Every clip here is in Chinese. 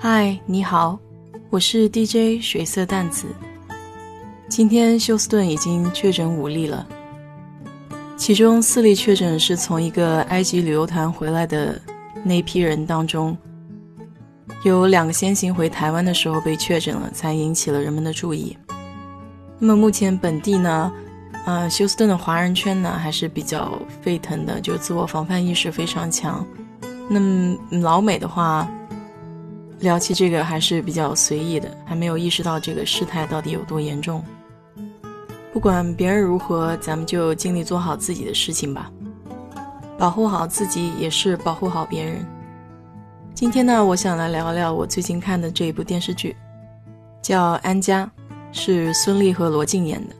嗨，你好，我是 DJ 水色淡子。今天休斯顿已经确诊五例了，其中四例确诊是从一个埃及旅游团回来的那批人当中，有两个先行回台湾的时候被确诊了，才引起了人们的注意。那么目前本地呢，呃，休斯顿的华人圈呢还是比较沸腾的，就自我防范意识非常强。那么老美的话，聊起这个还是比较随意的，还没有意识到这个事态到底有多严重。不管别人如何，咱们就尽力做好自己的事情吧，保护好自己也是保护好别人。今天呢，我想来聊聊我最近看的这一部电视剧，叫《安家》，是孙俪和罗晋演的。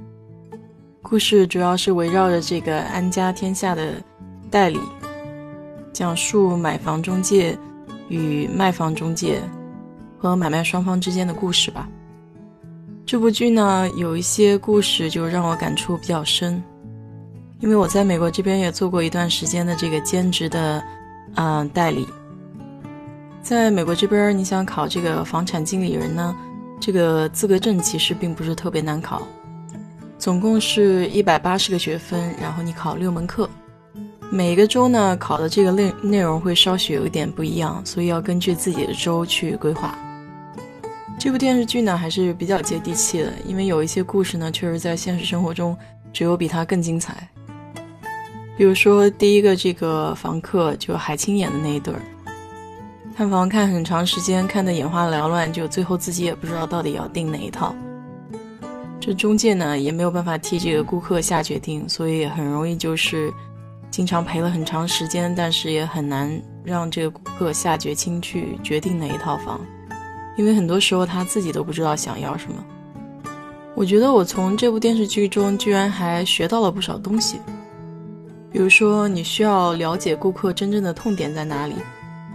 故事主要是围绕着这个安家天下的代理。讲述买房中介与卖房中介和买卖双方之间的故事吧。这部剧呢，有一些故事就让我感触比较深，因为我在美国这边也做过一段时间的这个兼职的，嗯，代理。在美国这边，你想考这个房产经理人呢，这个资格证其实并不是特别难考，总共是一百八十个学分，然后你考六门课。每个州呢考的这个内内容会稍许有一点不一样，所以要根据自己的州去规划。这部电视剧呢还是比较接地气的，因为有一些故事呢确实在现实生活中只有比它更精彩。比如说第一个这个房客就海清演的那一对儿，看房看很长时间，看得眼花缭乱，就最后自己也不知道到底要订哪一套。这中介呢也没有办法替这个顾客下决定，所以很容易就是。经常陪了很长时间，但是也很难让这个顾客下决心去决定哪一套房，因为很多时候他自己都不知道想要什么。我觉得我从这部电视剧中居然还学到了不少东西，比如说你需要了解顾客真正的痛点在哪里，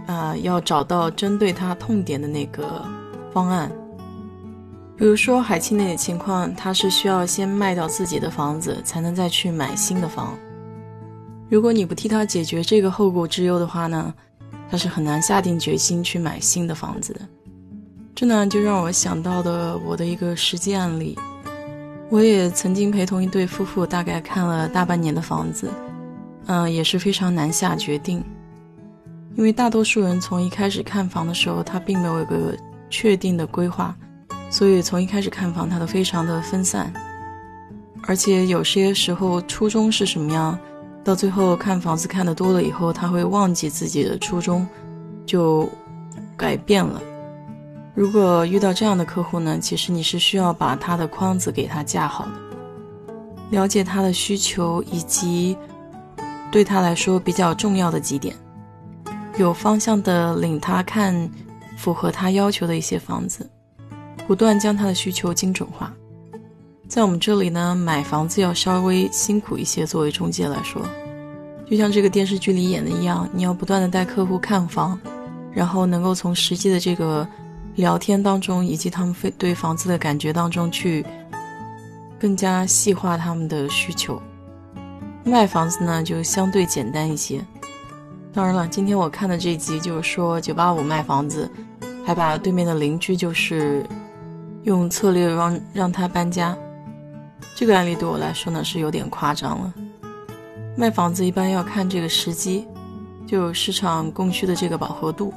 啊，要找到针对他痛点的那个方案。比如说海清那个情况，他是需要先卖掉自己的房子，才能再去买新的房。如果你不替他解决这个后顾之忧的话呢，他是很难下定决心去买新的房子的。这呢就让我想到了我的一个实际案例。我也曾经陪同一对夫妇，大概看了大半年的房子，嗯，也是非常难下决定。因为大多数人从一开始看房的时候，他并没有一个确定的规划，所以从一开始看房他都非常的分散，而且有些时候初衷是什么样。到最后看房子看的多了以后，他会忘记自己的初衷，就改变了。如果遇到这样的客户呢，其实你是需要把他的框子给他架好的，了解他的需求以及对他来说比较重要的几点，有方向的领他看符合他要求的一些房子，不断将他的需求精准化。在我们这里呢，买房子要稍微辛苦一些。作为中介来说，就像这个电视剧里演的一样，你要不断的带客户看房，然后能够从实际的这个聊天当中，以及他们对房子的感觉当中去更加细化他们的需求。卖房子呢，就相对简单一些。当然了，今天我看的这集就是说九八五卖房子，还把对面的邻居就是用策略让让他搬家。这个案例对我来说呢是有点夸张了。卖房子一般要看这个时机，就有市场供需的这个饱和度。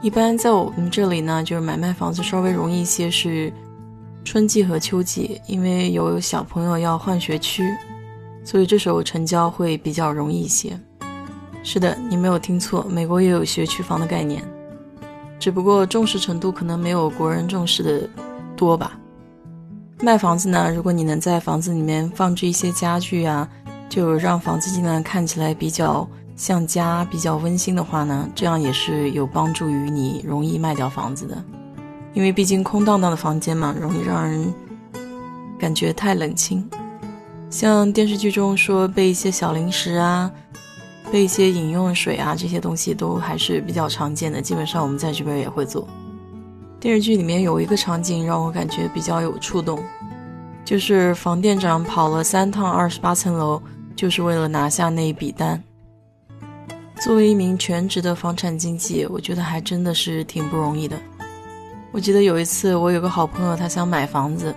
一般在我们这里呢，就是买卖房子稍微容易一些是春季和秋季，因为有小朋友要换学区，所以这时候成交会比较容易一些。是的，你没有听错，美国也有学区房的概念，只不过重视程度可能没有国人重视的多吧。卖房子呢，如果你能在房子里面放置一些家具啊，就让房子尽量看起来比较像家、比较温馨的话呢，这样也是有帮助于你容易卖掉房子的。因为毕竟空荡荡的房间嘛，容易让人感觉太冷清。像电视剧中说备一些小零食啊，备一些饮用水啊，这些东西都还是比较常见的，基本上我们在这边也会做。电视剧里面有一个场景让我感觉比较有触动，就是房店长跑了三趟二十八层楼，就是为了拿下那一笔单。作为一名全职的房产经纪，我觉得还真的是挺不容易的。我记得有一次，我有个好朋友，他想买房子，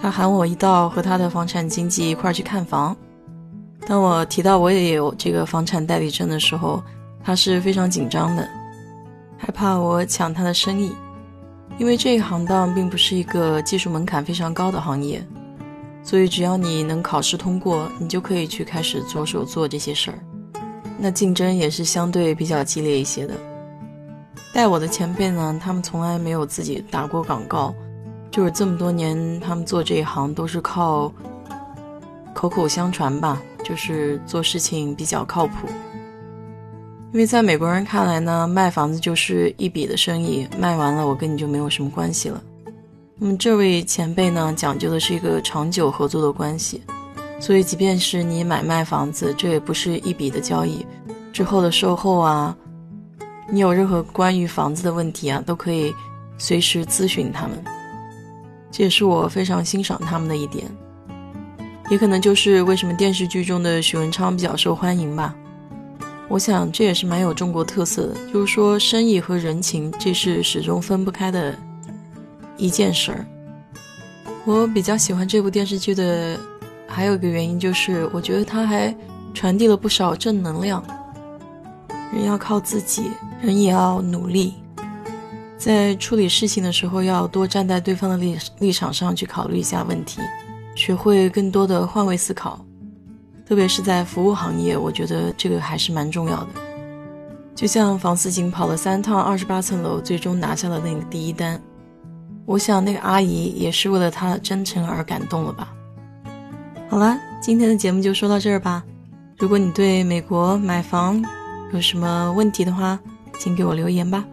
他喊我一道和他的房产经纪一块儿去看房。当我提到我也有这个房产代理证的时候，他是非常紧张的，害怕我抢他的生意，因为这一行当并不是一个技术门槛非常高的行业，所以只要你能考试通过，你就可以去开始着手做这些事儿。那竞争也是相对比较激烈一些的。带我的前辈呢，他们从来没有自己打过广告，就是这么多年，他们做这一行都是靠口口相传吧，就是做事情比较靠谱。因为在美国人看来呢，卖房子就是一笔的生意，卖完了我跟你就没有什么关系了。那么这位前辈呢，讲究的是一个长久合作的关系。所以，即便是你买卖房子，这也不是一笔的交易。之后的售后啊，你有任何关于房子的问题啊，都可以随时咨询他们。这也是我非常欣赏他们的一点，也可能就是为什么电视剧中的许文昌比较受欢迎吧。我想这也是蛮有中国特色的，就是说生意和人情这是始终分不开的一件事儿。我比较喜欢这部电视剧的。还有一个原因就是，我觉得它还传递了不少正能量。人要靠自己，人也要努力，在处理事情的时候要多站在对方的立立场上去考虑一下问题，学会更多的换位思考。特别是在服务行业，我觉得这个还是蛮重要的。就像房思锦跑了三趟二十八层楼，最终拿下了那个第一单，我想那个阿姨也是为了他真诚而感动了吧。好了，今天的节目就说到这儿吧。如果你对美国买房有什么问题的话，请给我留言吧。